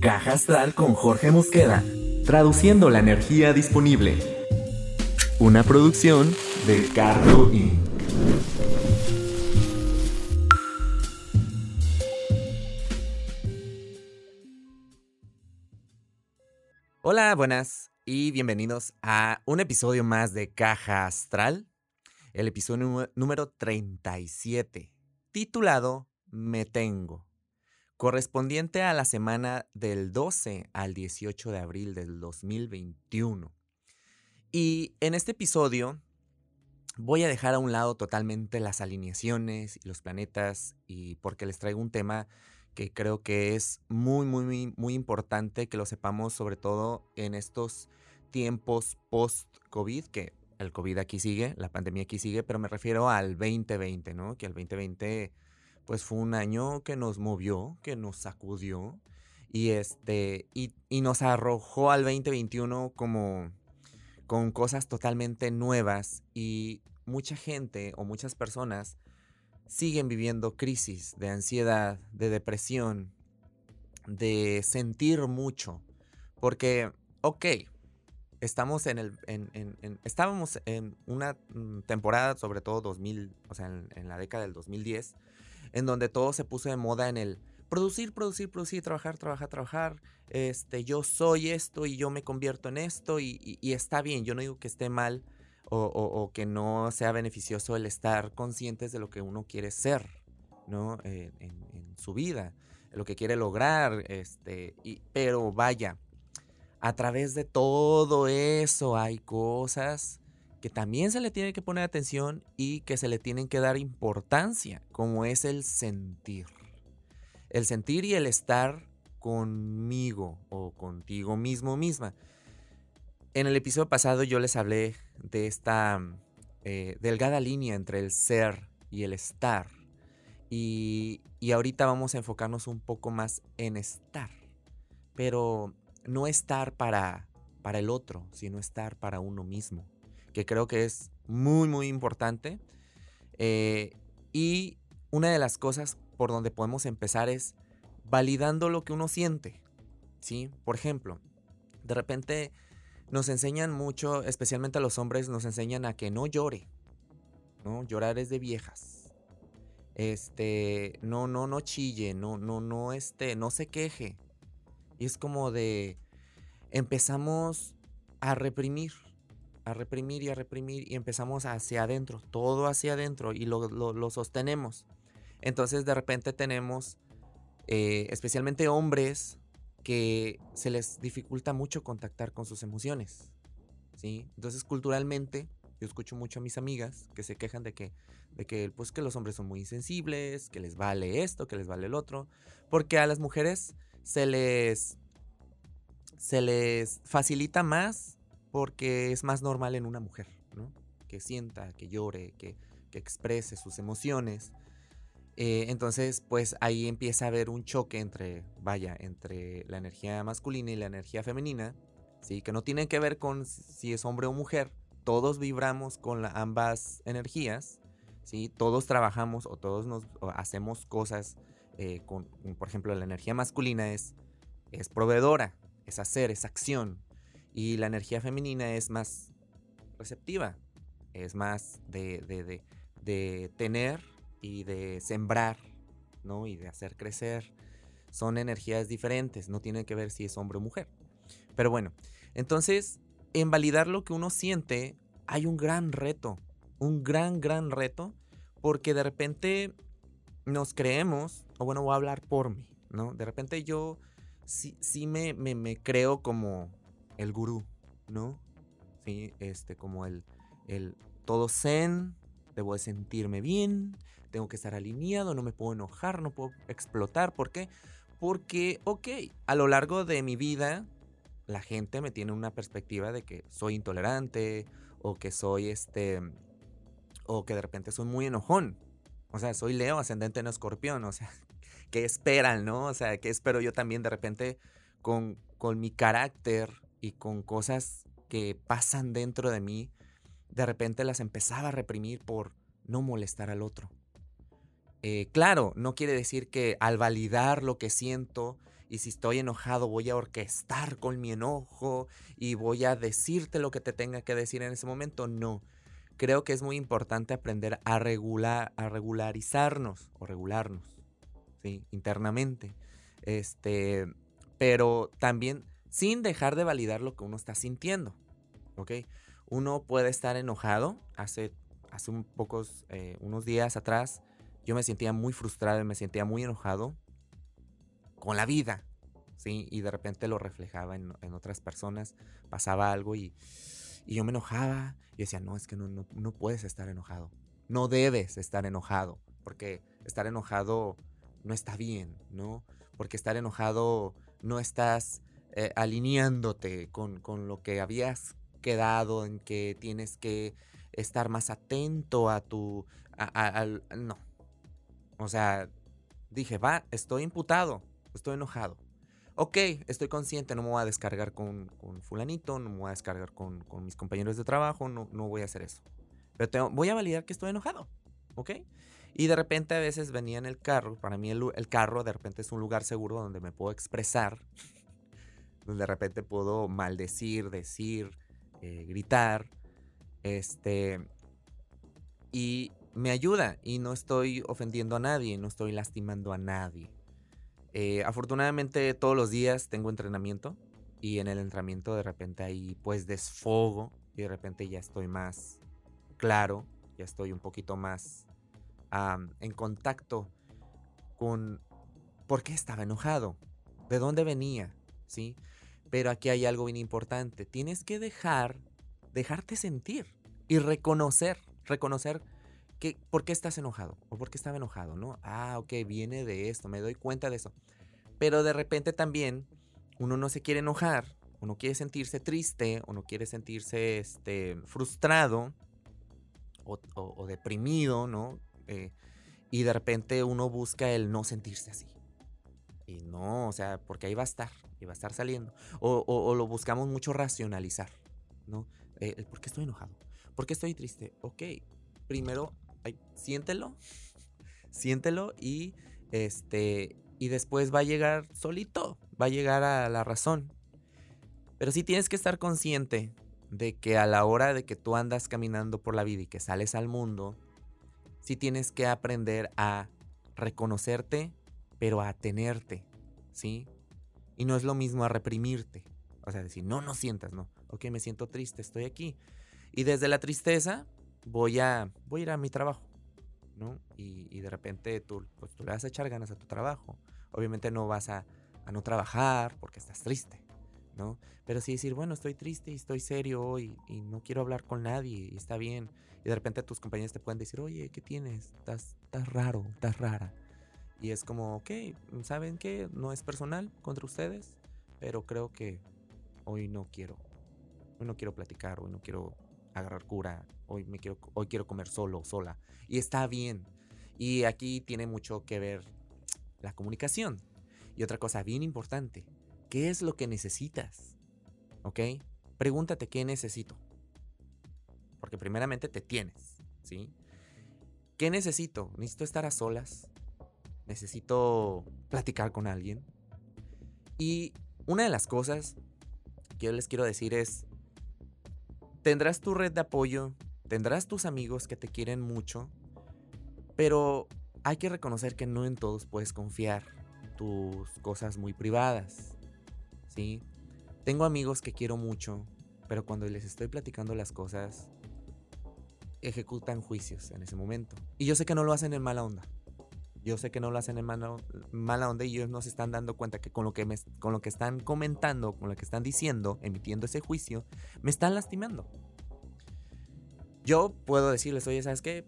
Caja Astral con Jorge Mosqueda, traduciendo la energía disponible. Una producción de Cardo Inc. Hola, buenas y bienvenidos a un episodio más de Caja Astral, el episodio número 37, titulado Me Tengo correspondiente a la semana del 12 al 18 de abril del 2021. Y en este episodio voy a dejar a un lado totalmente las alineaciones y los planetas y porque les traigo un tema que creo que es muy, muy, muy, muy importante que lo sepamos sobre todo en estos tiempos post-COVID, que el COVID aquí sigue, la pandemia aquí sigue, pero me refiero al 2020, ¿no? Que el 2020 pues fue un año que nos movió, que nos sacudió y, este, y, nos arrojó al 2021 como con cosas totalmente nuevas y mucha gente o muchas personas siguen viviendo crisis de ansiedad, de depresión, de sentir mucho. Porque, ok, estamos en el. estábamos en una mm, temporada, sobre todo 2000, o sea, en, en la década del 2010, en donde todo se puso de moda en el producir, producir, producir, trabajar, trabajar, trabajar. Este, yo soy esto y yo me convierto en esto y, está bien. Yo no digo que esté mal o, que no sea beneficioso el estar conscientes de lo que uno quiere ser, ¿no? en, su vida, lo que quiere lograr, este, pero vaya, a través de todo eso hay cosas que también se le tiene que poner atención y que se le tienen que dar importancia, como es el sentir. El sentir y el estar conmigo o contigo mismo misma. En el episodio pasado yo les hablé de esta eh, delgada línea entre el ser y el estar. Y, y ahorita vamos a enfocarnos un poco más en estar. Pero no estar para, para el otro, sino estar para uno mismo que creo que es muy, muy importante. Eh, y una de las cosas por donde podemos empezar es validando lo que uno siente. ¿sí? Por ejemplo, de repente nos enseñan mucho, especialmente a los hombres, nos enseñan a que no llore. ¿no? Llorar es de viejas. Este, no, no, no chille, no, no, no, este, no se queje. Y es como de, empezamos a reprimir, a reprimir y a reprimir y empezamos hacia adentro, todo hacia adentro y lo, sostenemos. Entonces de repente tenemos, eh, especialmente hombres, que se les dificulta mucho contactar con sus emociones. ¿sí? Entonces culturalmente, yo escucho mucho a mis amigas que se quejan de que, de que, pues, que los hombres son muy insensibles, que les vale esto, que les vale el otro, porque a las mujeres se les, se les facilita más porque es más normal en una mujer, ¿no? Que sienta, que llore, que, exprese sus emociones. Eh, entonces, pues ahí empieza a haber un choque entre, vaya, entre la energía masculina y la energía femenina, ¿sí? Que no tienen que ver con si es hombre o mujer. Todos vibramos con ambas energías, ¿sí? Todos trabajamos o todos nos hacemos cosas eh, con, por ejemplo, la energía masculina es, es proveedora, es hacer, es acción, y la energía femenina es más receptiva, es más de, tener y de sembrar, ¿no? Y de hacer crecer. Son energías diferentes, no tienen que ver si es hombre o mujer. Pero bueno, entonces, en validar lo que uno siente, hay un gran reto, un gran, gran reto, porque de repente nos creemos, o bueno, voy a hablar por mí, ¿no? De repente yo sí, sí me, me creo como el gurú, ¿no? Sí, este, como el, el todo zen, debo de sentirme bien, tengo que estar alineado, no me puedo enojar, no puedo explotar. ¿Por qué? Porque, ok, a lo largo de mi vida, la gente me tiene una perspectiva de que soy intolerante o que soy este, o que de repente soy muy enojón. O sea, soy Leo, ascendente en escorpión, o sea, ¿qué esperan, no? O sea, ¿qué espero yo también de repente con, con mi carácter y con cosas que pasan dentro de mí, de repente las empezaba a reprimir por no molestar al otro. Eh, claro, no quiere decir que al validar lo que siento y si estoy enojado voy a orquestar con mi enojo y voy a decirte lo que te tenga que decir en ese momento. No. Creo que es muy importante aprender a, regular, a regularizarnos o regularnos, ¿sí? Internamente. Este, pero también sin dejar de validar lo que uno está sintiendo, ¿ok? Uno puede estar enojado. Hace, hace un pocos, eh, unos días atrás, yo me sentía muy frustrado y me sentía muy enojado con la vida, ¿sí? Y de repente lo reflejaba en, otras personas, pasaba algo y, yo me enojaba y decía, no, es que no, no, no, puedes estar enojado, no debes estar enojado, porque estar enojado no está bien, ¿no? Porque estar enojado no estás eh, alineándote con, con lo que habías quedado, en que tienes que estar más atento a tu... al, no. O sea, dije, va, estoy imputado, estoy enojado. Ok, estoy consciente, no me voy a descargar con, fulanito, no me voy a descargar con, mis compañeros de trabajo, no, no voy a hacer eso. Pero voy a validar que estoy enojado, ¿ok? Y de repente a veces venía en el carro, para mí el, carro de repente es un lugar seguro donde me puedo expresar, de repente puedo maldecir, decir, eh, gritar, este, y me ayuda y no estoy ofendiendo a nadie, no estoy lastimando a nadie. Eh, afortunadamente todos los días tengo entrenamiento y en el entrenamiento de repente ahí pues desfogo y de repente ya estoy más claro, ya estoy un poquito más en contacto con por qué estaba enojado, de dónde venía, ¿sí? Pero aquí hay algo bien importante, tienes que dejar, dejarte sentir y reconocer, reconocer ¿por qué estás enojado? ¿O por qué estaba enojado? ¿No? Ah, ok, viene de esto, me doy cuenta de eso. Pero de repente también uno no se quiere enojar, uno quiere sentirse triste, uno quiere sentirse este, frustrado o, deprimido, ¿no? Eh, y de repente uno busca el no sentirse así. Y no, o sea, porque ahí va a estar, y va a estar saliendo. O, lo buscamos mucho racionalizar, ¿no? Eh, ¿Por qué estoy enojado? ¿Por qué estoy triste? Ok, primero siéntelo, siéntelo y este y después va a llegar solito, va a llegar a la razón. Pero sí tienes que estar consciente de que a la hora de que tú andas caminando por la vida y que sales al mundo, sí tienes que aprender a reconocerte, pero a tenerte, ¿sí? Y no es lo mismo a reprimirte. O sea, decir, no, no sientas, no. Ok, me siento triste, estoy aquí. Y desde la tristeza, voy a, voy a ir a mi trabajo, ¿no? Y, de repente tú, pues, tú le vas a echar ganas a tu trabajo. Obviamente no vas a, no trabajar porque estás triste, ¿no? Pero sí decir, bueno, estoy triste y estoy serio hoy y no quiero hablar con nadie y está bien. Y de repente tus compañeros te pueden decir, oye, ¿qué tienes? Estás, estás raro, estás rara. Y es como, ok, ¿saben qué? No es personal contra ustedes, pero creo que hoy no quiero. Hoy no quiero platicar, hoy no quiero agarrar cura, hoy, me quiero, hoy quiero comer solo, sola. Y está bien. Y aquí tiene mucho que ver la comunicación. Y otra cosa bien importante, ¿qué es lo que necesitas? ¿Ok? Pregúntate qué necesito. Porque primeramente te tienes, ¿sí? ¿Qué necesito? ¿Necesito estar a solas? ¿Necesito platicar con alguien? Y una de las cosas que yo les quiero decir es, tendrás tu red de apoyo, tendrás tus amigos que te quieren mucho, pero hay que reconocer que no en todos puedes confiar tus cosas muy privadas. ¿Sí? Tengo amigos que quiero mucho, pero cuando les estoy platicando las cosas, ejecutan juicios en ese momento. Y yo sé que no lo hacen en mala onda. Yo sé que no lo hacen en mala, mala onda y ellos no se están dando cuenta que con lo que, con lo que están comentando, con lo que están diciendo, emitiendo ese juicio, me están lastimando. Yo puedo decirles, oye, ¿sabes qué?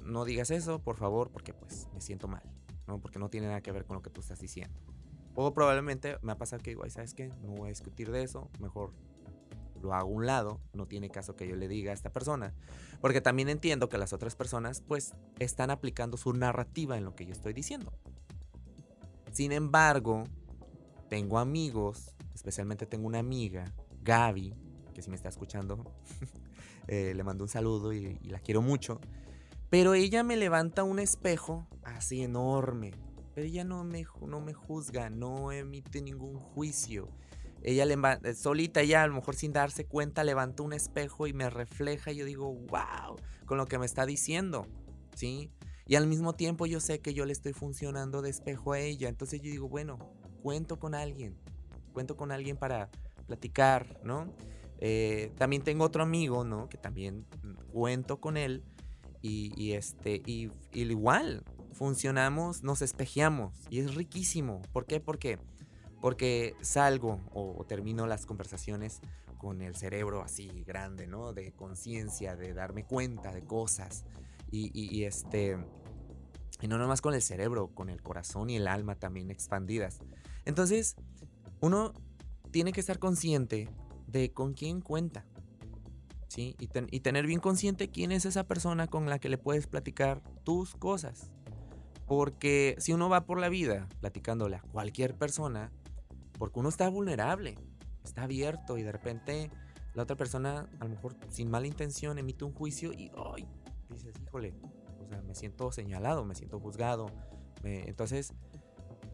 No digas eso, por favor, porque pues me siento mal, ¿no? Porque no tiene nada que ver con lo que tú estás diciendo. O probablemente me ha pasado que digo, ¿sabes qué? No voy a discutir de eso, mejor lo hago a un lado, no tiene caso que yo le diga a esta persona, porque también entiendo que las otras personas pues están aplicando su narrativa en lo que yo estoy diciendo. Sin embargo, tengo amigos, especialmente tengo una amiga, Gaby, que si me está escuchando, eh, le mando un saludo y, y la quiero mucho, pero ella me levanta un espejo así enorme, pero ella no me, no me juzga, no emite ningún juicio. Ella le, eh, solita, ya a lo mejor sin darse cuenta, levanta un espejo y me refleja y yo digo, wow, con lo que me está diciendo, ¿sí? Y al mismo tiempo yo sé que yo le estoy funcionando de espejo a ella. Entonces yo digo, bueno, cuento con alguien. Cuento con alguien para platicar, ¿no? Eh, también tengo otro amigo, ¿no? Que también cuento con él. Y, este, y, igual, funcionamos, nos espejeamos. Y es riquísimo. ¿Por qué? Porque porque salgo o, termino las conversaciones con el cerebro así grande, ¿no? De conciencia, de darme cuenta de cosas. Y, este. Y no nomás con el cerebro, con el corazón y el alma también expandidas. Entonces, uno tiene que estar consciente de con quién cuenta. ¿Sí? Y, y tener bien consciente quién es esa persona con la que le puedes platicar tus cosas. Porque si uno va por la vida platicándole a cualquier persona, porque uno está vulnerable, está abierto y de repente la otra persona, a lo mejor sin mala intención, emite un juicio y ¡ay! dices, híjole, o sea, me siento señalado, me siento juzgado. Entonces,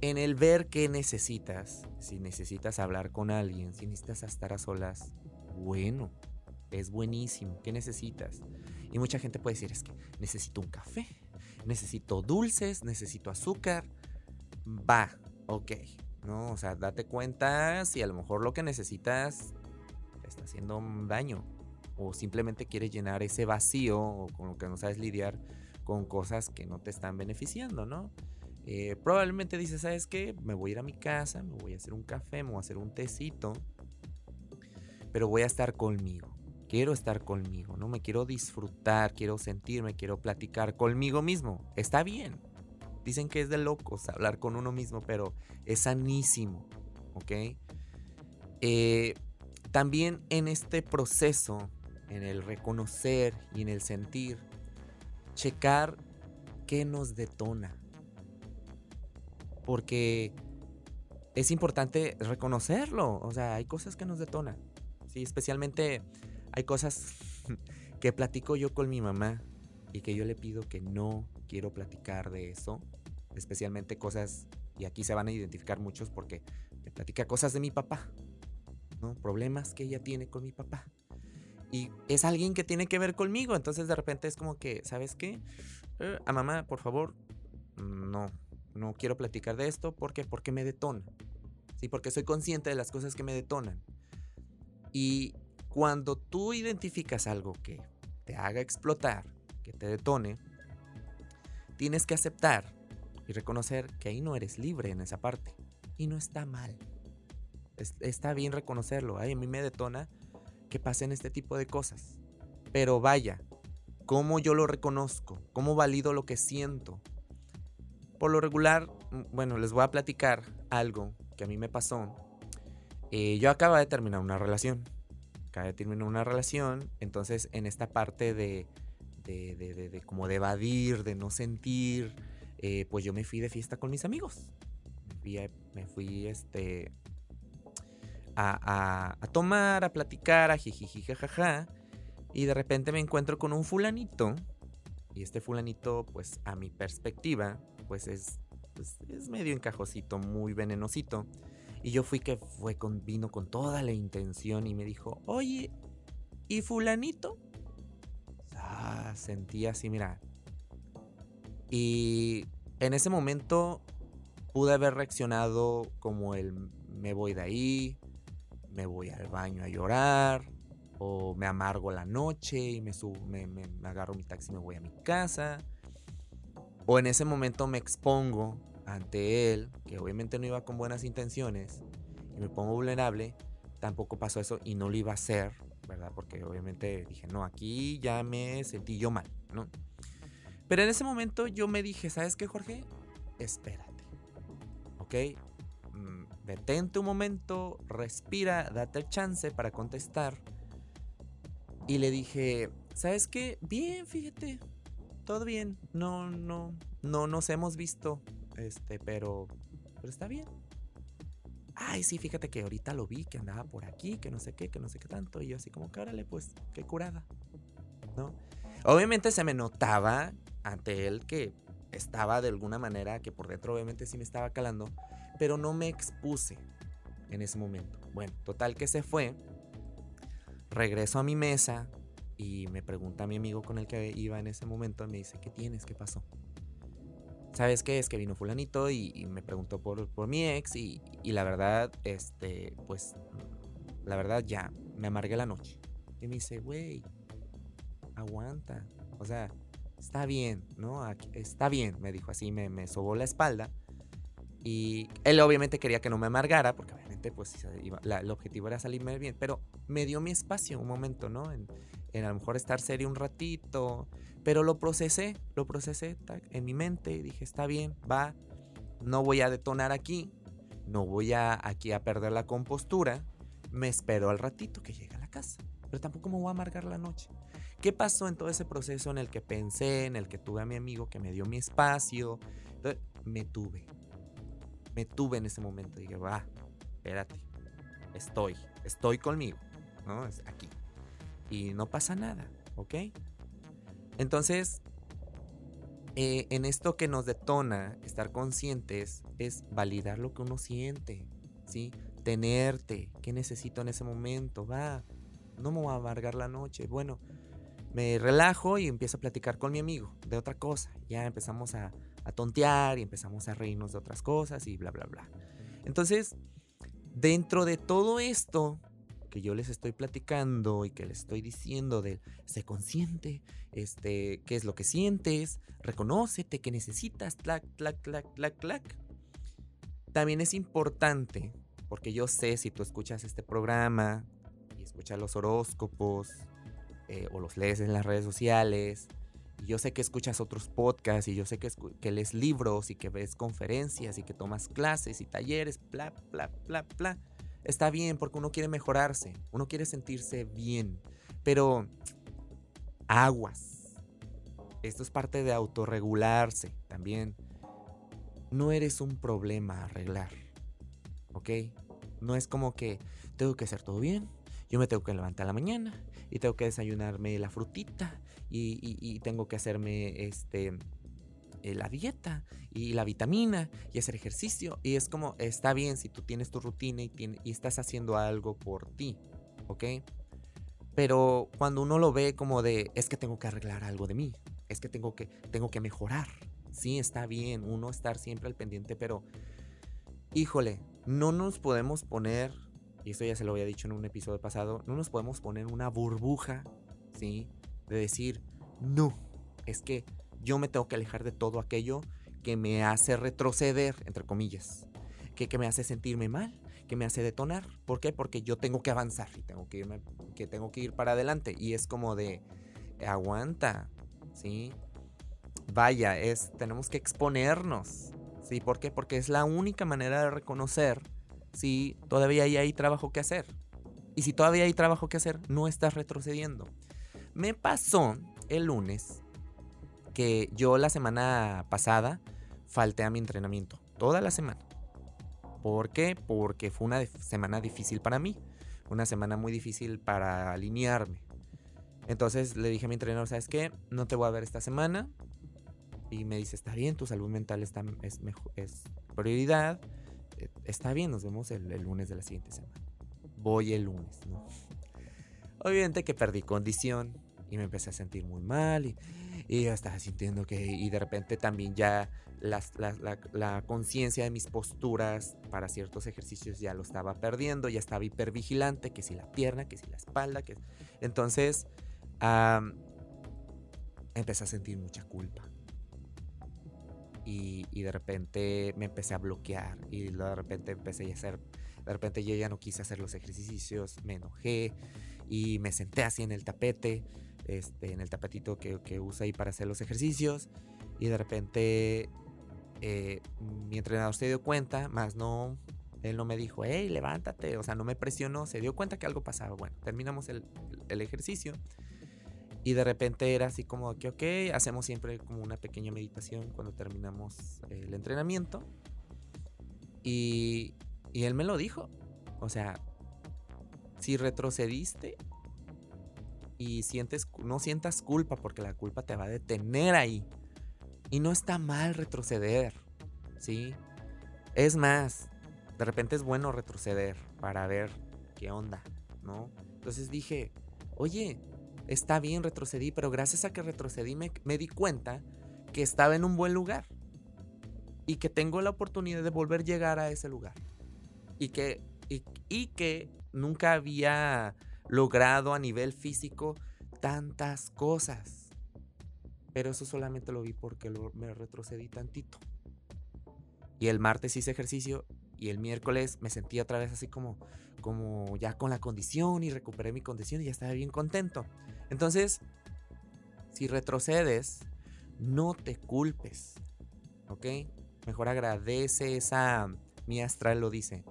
en el ver qué necesitas, si necesitas hablar con alguien, si necesitas estar a solas, bueno, es buenísimo. ¿Qué necesitas? Y mucha gente puede decir, es que necesito un café, necesito dulces, necesito azúcar. Va, ok, ¿no? O sea, date cuenta si a lo mejor lo que necesitas te está haciendo daño o simplemente quieres llenar ese vacío o con lo que no sabes lidiar con cosas que no te están beneficiando, ¿no? Eh, probablemente dices, ¿sabes qué? Me voy a ir a mi casa, me voy a hacer un café, me voy a hacer un tecito, pero voy a estar conmigo. Quiero estar conmigo, ¿no? Me quiero disfrutar, quiero sentirme, quiero platicar conmigo mismo. Está bien, Dicen que es de locos hablar con uno mismo, pero es sanísimo, ¿ok? Eh, también en este proceso, en el reconocer y en el sentir, checar qué nos detona. Porque es importante reconocerlo. O sea, hay cosas que nos detonan. Sí, especialmente hay cosas que platico yo con mi mamá y que yo le pido que no quiero platicar de eso, especialmente cosas, y aquí se van a identificar muchos porque me platica cosas de mi papá, ¿no? Problemas que ella tiene con mi papá. Y es alguien que tiene que ver conmigo, entonces de repente es como que, ¿sabes qué? Eh, a mamá, por favor, no, no quiero platicar de esto, ¿por qué? Porque me detona. Sí, porque soy consciente de las cosas que me detonan. Y cuando tú identificas algo que te haga explotar, que te detone, tienes que aceptar y reconocer que ahí no eres libre en esa parte. Y no está mal. está bien reconocerlo. a mí me detona que pasen este tipo de cosas. Pero vaya, ¿cómo yo lo reconozco? ¿Cómo valido lo que siento? Por lo regular, mm, bueno, les voy a platicar algo que a mí me pasó. Eh, yo acabo de terminar una relación. Acabo de terminar una relación. Entonces, en esta parte de de, como de evadir, de no sentir, eh, pues yo me fui de fiesta con mis amigos. Me fui, este, a, tomar, a platicar, a jijiji, jajaja. Y de repente me encuentro con un fulanito. Y este fulanito, pues a mi perspectiva, pues es, pues, es medio encajosito, muy venenosito. Y yo fui que fue con, vino con toda la intención y me dijo, oye, ¿y fulanito? Ah, sentí así, mira. Y en ese momento pude haber reaccionado como el me voy de ahí, me voy al baño a llorar, o me amargo la noche y me, subo, me, agarro mi taxi y me voy a mi casa. O en ese momento me expongo ante él, que obviamente no iba con buenas intenciones, y me pongo vulnerable, tampoco pasó eso y no lo iba a hacer Porque obviamente dije, no, aquí ya me sentí yo mal, ¿no? Pero en ese momento yo me dije, ¿sabes qué, Jorge? Espérate, ¿ok? Mm, detente un momento, respira, date el chance para contestar. Y le dije, ¿sabes qué? Bien, fíjate, todo bien. No, no, no nos hemos visto, este, pero, pero está bien ay, sí, fíjate que ahorita lo vi, que andaba por aquí, que no sé qué, que no sé qué tanto. Y yo así como, cárale, pues, qué curada, ¿no? Obviamente se me notaba ante él que estaba de alguna manera que por dentro obviamente sí me estaba calando, pero no me expuse en ese momento. Bueno, total que se fue. Regreso a mi mesa y me pregunta mi amigo con el que iba en ese momento, me dice, ¿qué tienes? ¿Qué pasó? ¿Sabes qué? Es que vino fulanito y, me preguntó por, mi ex y, la verdad, este, pues, la verdad ya, me amargué la noche. Y me dice, güey, aguanta. O sea, está bien, ¿no? está bien, me dijo así, me, sobó la espalda. Y él obviamente quería que no me amargara, porque obviamente pues el objetivo era salirme bien, pero me dio mi espacio un momento, ¿no? En, a lo mejor estar serio un ratito, pero lo procesé, lo procesé en mi mente y dije, está bien, va, no voy a detonar aquí, no voy a aquí a perder la compostura, me espero al ratito que llegue a la casa, pero tampoco me voy a amargar la noche. ¿Qué pasó en todo ese proceso en el que pensé, en el que tuve a mi amigo que me dio mi espacio? me tuve. Me tuve en ese momento. Dije, va, espérate. Estoy. Estoy conmigo. ¿No? Es aquí. Y no pasa nada. ¿Ok? Entonces, eh, en esto que nos detona estar conscientes es validar lo que uno siente. ¿Sí? Tenerte. ¿Qué necesito en ese momento? Va. No me voy a amargar la noche. Bueno, me relajo y empiezo a platicar con mi amigo de otra cosa. Ya empezamos a, tontear y empezamos a reírnos de otras cosas y bla, bla, bla. Entonces, dentro de todo esto que yo les estoy platicando y que les estoy diciendo de sé consciente, este, qué es lo que sientes, reconócete, qué necesitas, clac, clac, clac, clac, clac. También es importante, porque yo sé si tú escuchas este programa y escuchas los horóscopos eh, o los lees en las redes sociales. Y yo sé que escuchas otros podcasts y yo sé que, que lees libros y que ves conferencias y que tomas clases y talleres, bla, bla, bla, bla. Está bien porque uno quiere mejorarse, uno quiere sentirse bien. Pero aguas. Esto es parte de autorregularse también. No eres un problema a arreglar. ¿Ok? No es como que tengo que hacer todo bien, yo me tengo que levantar la mañana y tengo que desayunarme la frutita y, tengo que hacerme este eh, la dieta y la vitamina y hacer ejercicio. Y es como, está bien si tú tienes tu rutina y, y estás haciendo algo por ti, ¿ok? Pero cuando uno lo ve como de, es que tengo que arreglar algo de mí, es que tengo que, tengo que mejorar. Sí, está bien uno estar siempre al pendiente, pero híjole, no nos podemos poner y esto ya se lo había dicho en un episodio pasado, no nos podemos poner una burbuja, ¿sí? De decir, no, es que yo me tengo que alejar de todo aquello que me hace retroceder, entre comillas, que, que me hace sentirme mal, que me hace detonar. ¿Por qué? Porque yo tengo que avanzar y tengo que, irme, que tengo que ir para adelante. Y es como de, aguanta, ¿sí? Vaya, es, tenemos que exponernos, ¿sí? ¿Por qué? Porque es la única manera de reconocer si todavía hay, trabajo que hacer. Y si todavía hay trabajo que hacer, no estás retrocediendo. Me pasó el lunes que yo la semana pasada falté a mi entrenamiento. Toda la semana. ¿Por qué? Porque fue una semana difícil para mí. Una semana muy difícil para alinearme. Entonces le dije a mi entrenador, ¿sabes qué? No te voy a ver esta semana. Y me dice, está bien, tu salud mental está, es, es prioridad está bien, nos vemos el, lunes de la siguiente semana. Voy el lunes, ¿no? Obviamente que perdí condición y me empecé a sentir muy mal y, y yo estaba sintiendo que, y de repente también ya la, conciencia de mis posturas para ciertos ejercicios ya lo estaba perdiendo, ya estaba hipervigilante, que si la pierna, que si la espalda, que... Entonces, empecé a sentir mucha culpa. Y, de repente me empecé a bloquear y de repente empecé a hacer, de repente yo ya no quise hacer los ejercicios, me enojé y me senté así en el tapete, este, en el tapetito que, que uso ahí para hacer los ejercicios y de repente eh, mi entrenador se dio cuenta, más no, él no me dijo, hey, levántate, o sea, no me presionó, se dio cuenta que algo pasaba. Bueno, terminamos el, el ejercicio y de repente era así como que, ok, hacemos siempre como una pequeña meditación cuando terminamos el entrenamiento. Y, y él me lo dijo. O sea, si retrocediste y sientes, no sientas culpa porque la culpa te va a detener ahí. Y no está mal retroceder, ¿sí? Es más, de repente es bueno retroceder para ver qué onda, ¿no? Entonces dije, oye, está bien, retrocedí, pero gracias a que retrocedí me, me di cuenta que estaba en un buen lugar y que tengo la oportunidad de volver a llegar a ese lugar. Y que, y, que nunca había logrado a nivel físico tantas cosas. Pero eso solamente lo vi porque me retrocedí tantito. Y el martes hice ejercicio y el miércoles me sentí otra vez así como, como ya con la condición y recuperé mi condición y ya estaba bien contento. Entonces, si retrocedes, no te culpes, ¿ok? Mejor agradece esa, mi astral lo dice,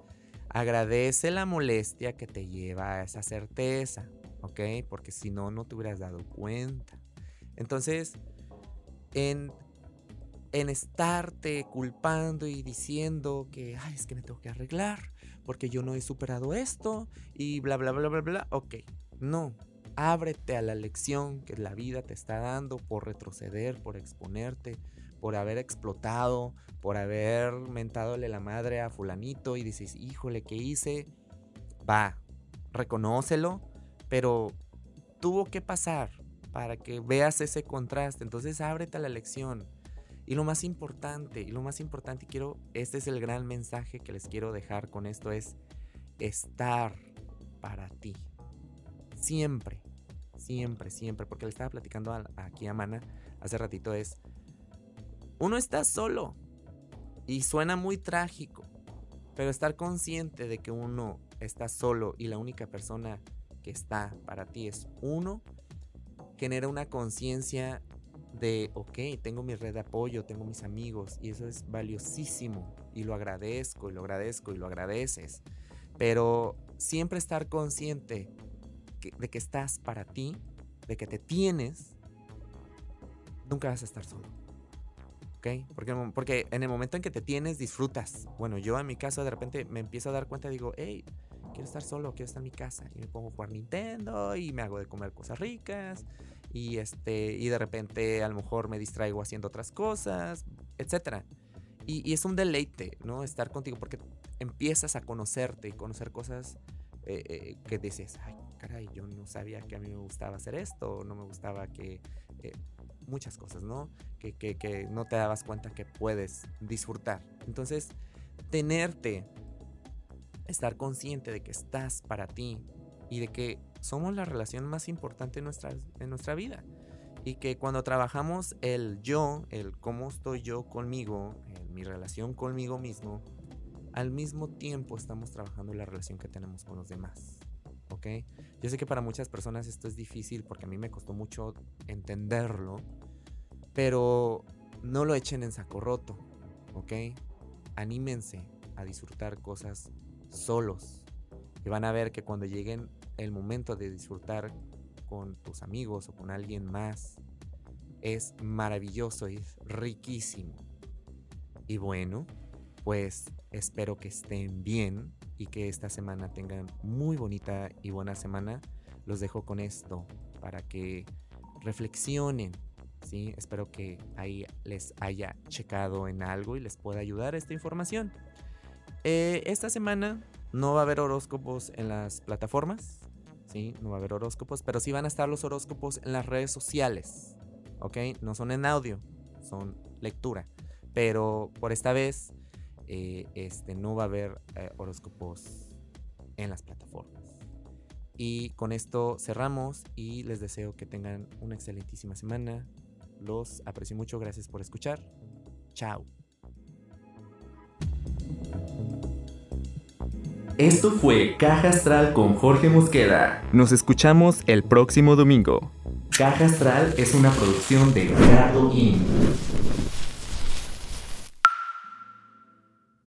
agradece la molestia que te lleva a esa certeza, ¿ok? Porque si no, no te hubieras dado cuenta. Entonces, en, en estarte culpando y diciendo que, ay, es que me tengo que arreglar, porque yo no he superado esto y bla, bla, bla, bla, bla, ok, no, Ábrete a la lección que la vida te está dando por retroceder, por exponerte, por haber explotado, por haber mentadole la madre a fulanito y dices, híjole, ¿qué hice? Va, reconócelo, pero tuvo que pasar para que veas ese contraste. Entonces ábrete a la lección. Y lo más importante, y lo más importante, quiero, este es el gran mensaje que les quiero dejar con esto, es estar para ti. Siempre, siempre, siempre, porque le estaba platicando aquí a Mana hace ratito, es, uno está solo y suena muy trágico, pero estar consciente de que uno está solo y la única persona que está para ti es uno, genera una conciencia de, ok, tengo mi red de apoyo, tengo mis amigos y eso es valiosísimo y lo agradezco y lo agradezco y lo agradeces. Pero siempre estar consciente de que estás para ti, de que te tienes, nunca vas a estar solo. ¿Ok? Porque, porque en el momento en que te tienes, disfrutas. Bueno, yo en mi caso de repente me empiezo a dar cuenta y digo, hey, quiero estar solo, quiero estar en mi casa. Y me pongo a jugar Nintendo y me hago de comer cosas ricas. Y, este, y de repente a lo mejor me distraigo haciendo otras cosas, etc. Y, y es un deleite, ¿no? Estar contigo porque empiezas a conocerte y conocer cosas eh, eh, que dices, ay, caray, yo no sabía que a mí me gustaba hacer esto, no me gustaba que... Eh, muchas cosas, ¿no? Que, que, no te dabas cuenta que puedes disfrutar. Entonces, tenerte, estar consciente de que estás para ti y de que somos la relación más importante en nuestra, en nuestra vida. Y que cuando trabajamos el yo, el cómo estoy yo conmigo, mi relación conmigo mismo, al mismo tiempo estamos trabajando la relación que tenemos con los demás. ¿Ok? Yo sé que para muchas personas esto es difícil porque a mí me costó mucho entenderlo, pero no lo echen en saco roto. ¿Ok? Anímense a disfrutar cosas solos. Y van a ver que cuando lleguen el momento de disfrutar con tus amigos o con alguien más, es maravilloso y es riquísimo. Y bueno, pues espero que estén bien y que esta semana tengan muy bonita y buena semana. Los dejo con esto para que reflexionen. ¿sí? Espero que ahí les haya checado en algo y les pueda ayudar esta información. Eh, esta semana no va a haber horóscopos en las plataformas. ¿sí? No va a haber horóscopos, pero sí van a estar los horóscopos en las redes sociales. ¿Ok? No son en audio, son lectura. Pero por esta vez eh, este, no va a haber eh, horóscopos en las plataformas. Y con esto cerramos y les deseo que tengan una excelentísima semana. Los aprecio mucho, gracias por escuchar. Chao. Esto fue Caja Astral con Jorge Mosqueda. Nos escuchamos el próximo domingo. Caja Astral es una producción de Ricardo In.